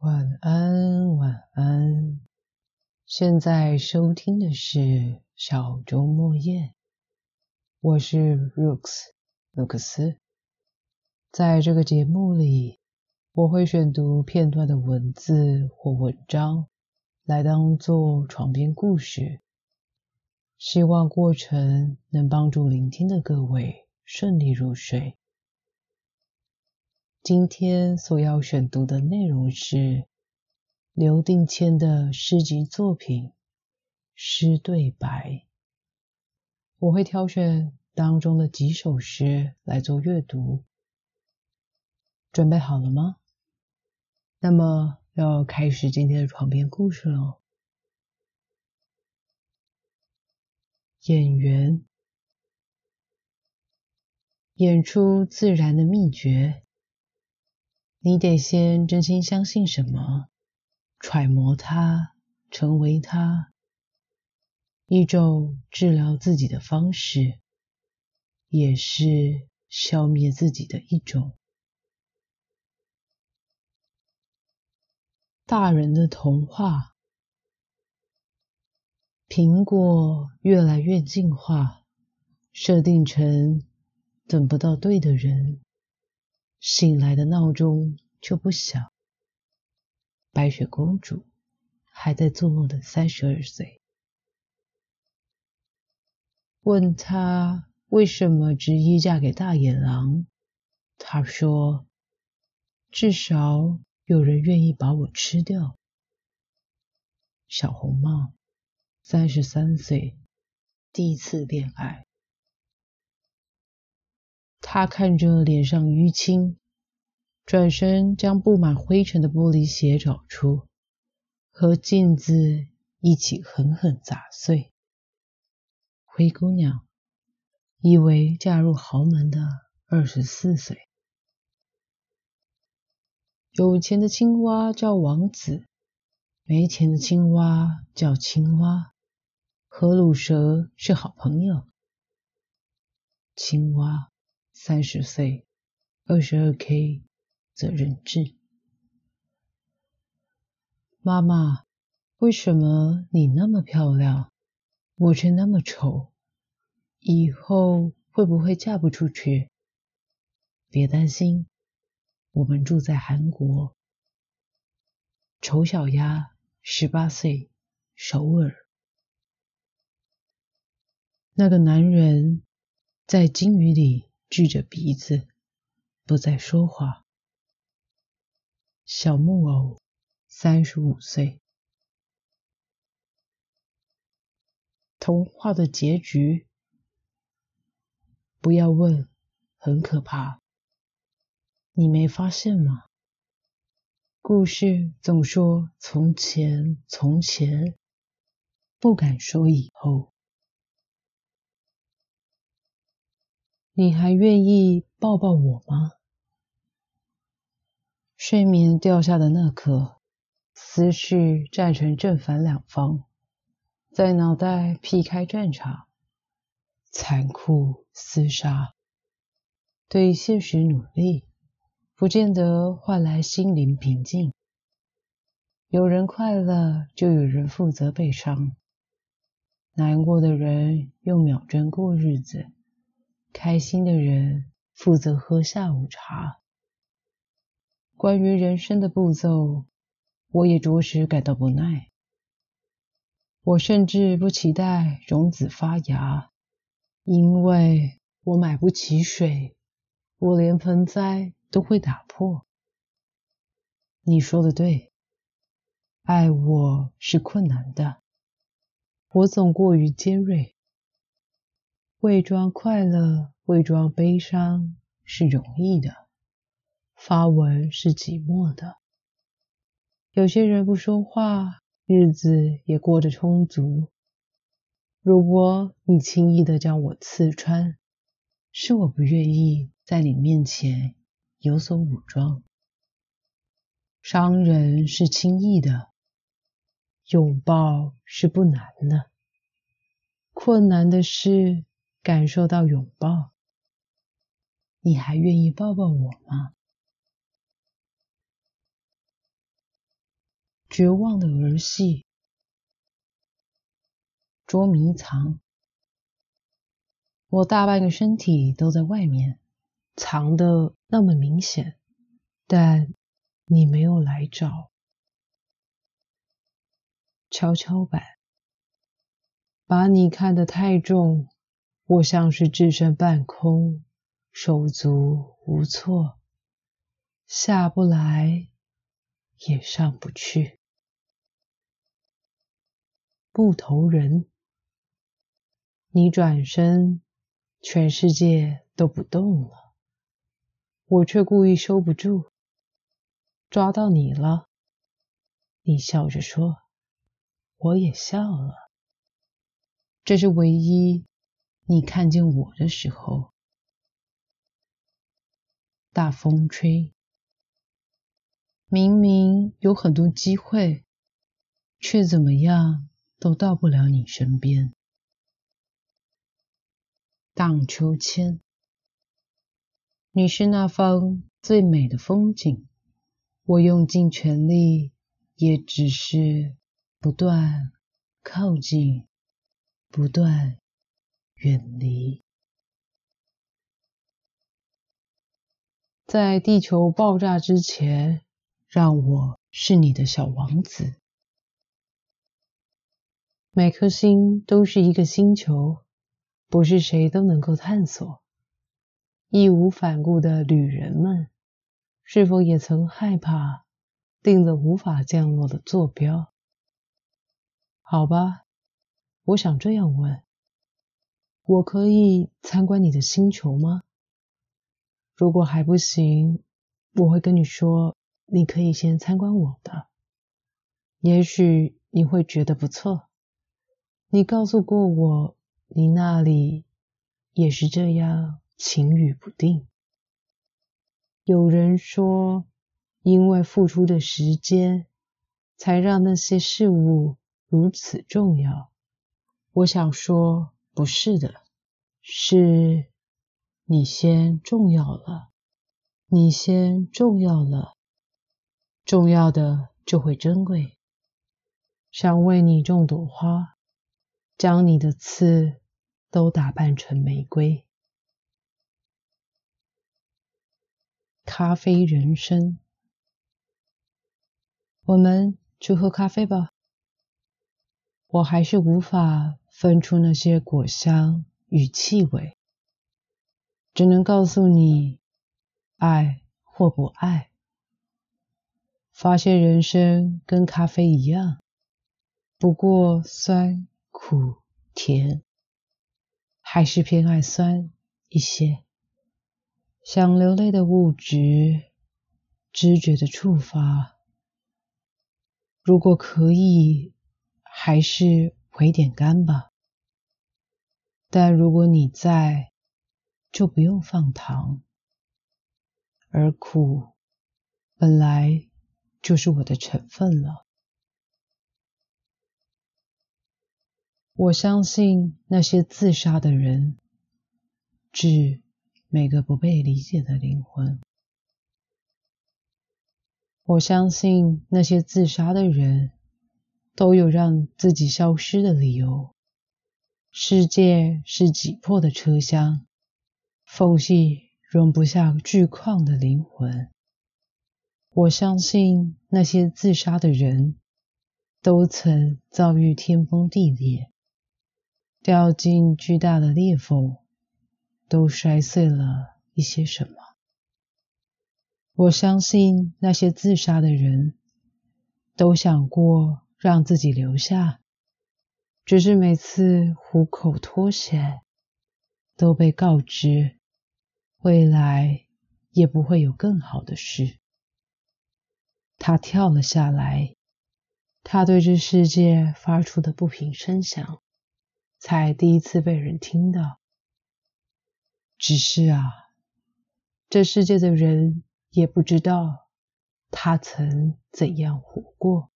晚安，晚安。现在收听的是小周末夜，我是 Rooks 卢克斯。在这个节目里，我会选读片段的文字或文章，来当做床边故事。希望过程能帮助聆听的各位顺利入睡。今天所要选读的内容是刘定谦的诗集作品《诗对白》，我会挑选当中的几首诗来做阅读。准备好了吗？那么要开始今天的床边故事喽。演员演出自然的秘诀。你得先真心相信什么，揣摩它，成为它，一种治疗自己的方式，也是消灭自己的一种。大人的童话，苹果越来越进化，设定成等不到对的人。醒来的闹钟就不响。白雪公主还在做梦的三十二岁。问她为什么执意嫁给大野狼，她说：“至少有人愿意把我吃掉。”小红帽，三十三岁，第一次恋爱。他看着脸上淤青，转身将布满灰尘的玻璃鞋找出，和镜子一起狠狠砸碎。灰姑娘以为嫁入豪门的二十四岁，有钱的青蛙叫王子，没钱的青蛙叫青蛙。和乳蛇是好朋友，青蛙。三十岁，二十二 K，责任制。妈妈，为什么你那么漂亮，我却那么丑？以后会不会嫁不出去？别担心，我们住在韩国。丑小鸭，十八岁，首尔。那个男人在金鱼里。锯着鼻子，不再说话。小木偶，三十五岁。童话的结局，不要问，很可怕。你没发现吗？故事总说从前，从前，不敢说以后。你还愿意抱抱我吗？睡眠掉下的那刻，思绪战成正反两方，在脑袋劈开战场，残酷厮杀。对现实努力，不见得换来心灵平静。有人快乐，就有人负责悲伤。难过的人用秒针过日子。开心的人负责喝下午茶。关于人生的步骤，我也着实感到不耐。我甚至不期待种子发芽，因为我买不起水，我连盆栽都会打破。你说的对，爱我是困难的，我总过于尖锐。伪装快乐，伪装悲伤是容易的；发文是寂寞的。有些人不说话，日子也过得充足。如果你轻易的将我刺穿，是我不愿意在你面前有所武装。伤人是轻易的，拥抱是不难的，困难的是。感受到拥抱，你还愿意抱抱我吗？绝望的儿戏，捉迷藏。我大半个身体都在外面，藏的那么明显，但你没有来找。跷跷板，把你看得太重，我像是置身半空，手足无措，下不来。也上不去。木头人，你转身，全世界都不动了，我却故意收不住，抓到你了。你笑着说，我也笑了。这是唯一你看见我的时候。大风吹。明明有很多机会，却怎么样都到不了你身边。荡秋千，你是那方最美的风景，我用尽全力，也只是不断靠近，不断远离。在地球爆炸之前。让我是你的小王子。每颗星都是一个星球，不是谁都能够探索。义无反顾的旅人们，是否也曾害怕定了无法降落的坐标？好吧，我想这样问：我可以参观你的星球吗？如果还不行，我会跟你说。你可以先参观我的，也许你会觉得不错。你告诉过我，你那里也是这样晴雨不定。有人说，因为付出的时间，才让那些事物如此重要。我想说，不是的，是你先重要了，你先重要了。重要的就会珍贵，想为你种朵花，将你的刺都打扮成玫瑰。咖啡人生，我们去喝咖啡吧。我还是无法分出那些果香与气味，只能告诉你，爱或不爱。发现人生跟咖啡一样，不过酸、苦、甜，还是偏爱酸一些。想流泪的物质，知觉的触发。如果可以，还是回点干吧。但如果你在，就不用放糖。而苦，本来。就是我的成分了。我相信那些自杀的人，致每个不被理解的灵魂。我相信那些自杀的人，都有让自己消失的理由。世界是挤破的车厢，缝隙容不下巨矿的灵魂。我相信那些自杀的人都曾遭遇天崩地裂，掉进巨大的裂缝，都摔碎了一些什么。我相信那些自杀的人都想过让自己留下，只是每次虎口脱险，都被告知未来也不会有更好的事。他跳了下来，他对这世界发出的不平声响，才第一次被人听到。只是啊，这世界的人也不知道他曾怎样活过，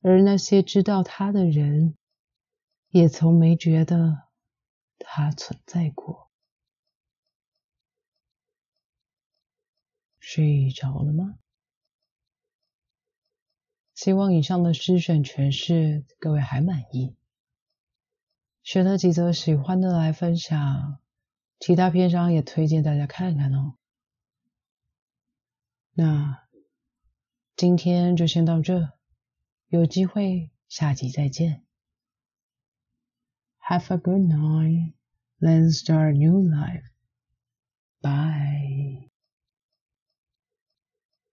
而那些知道他的人，也从没觉得他存在过。睡着了吗？希望以上的诗选诠释各位还满意。选了几则喜欢的来分享，其他篇章也推荐大家看看哦。那今天就先到这，有机会下集再见。Have a good night, then start a new life. Bye.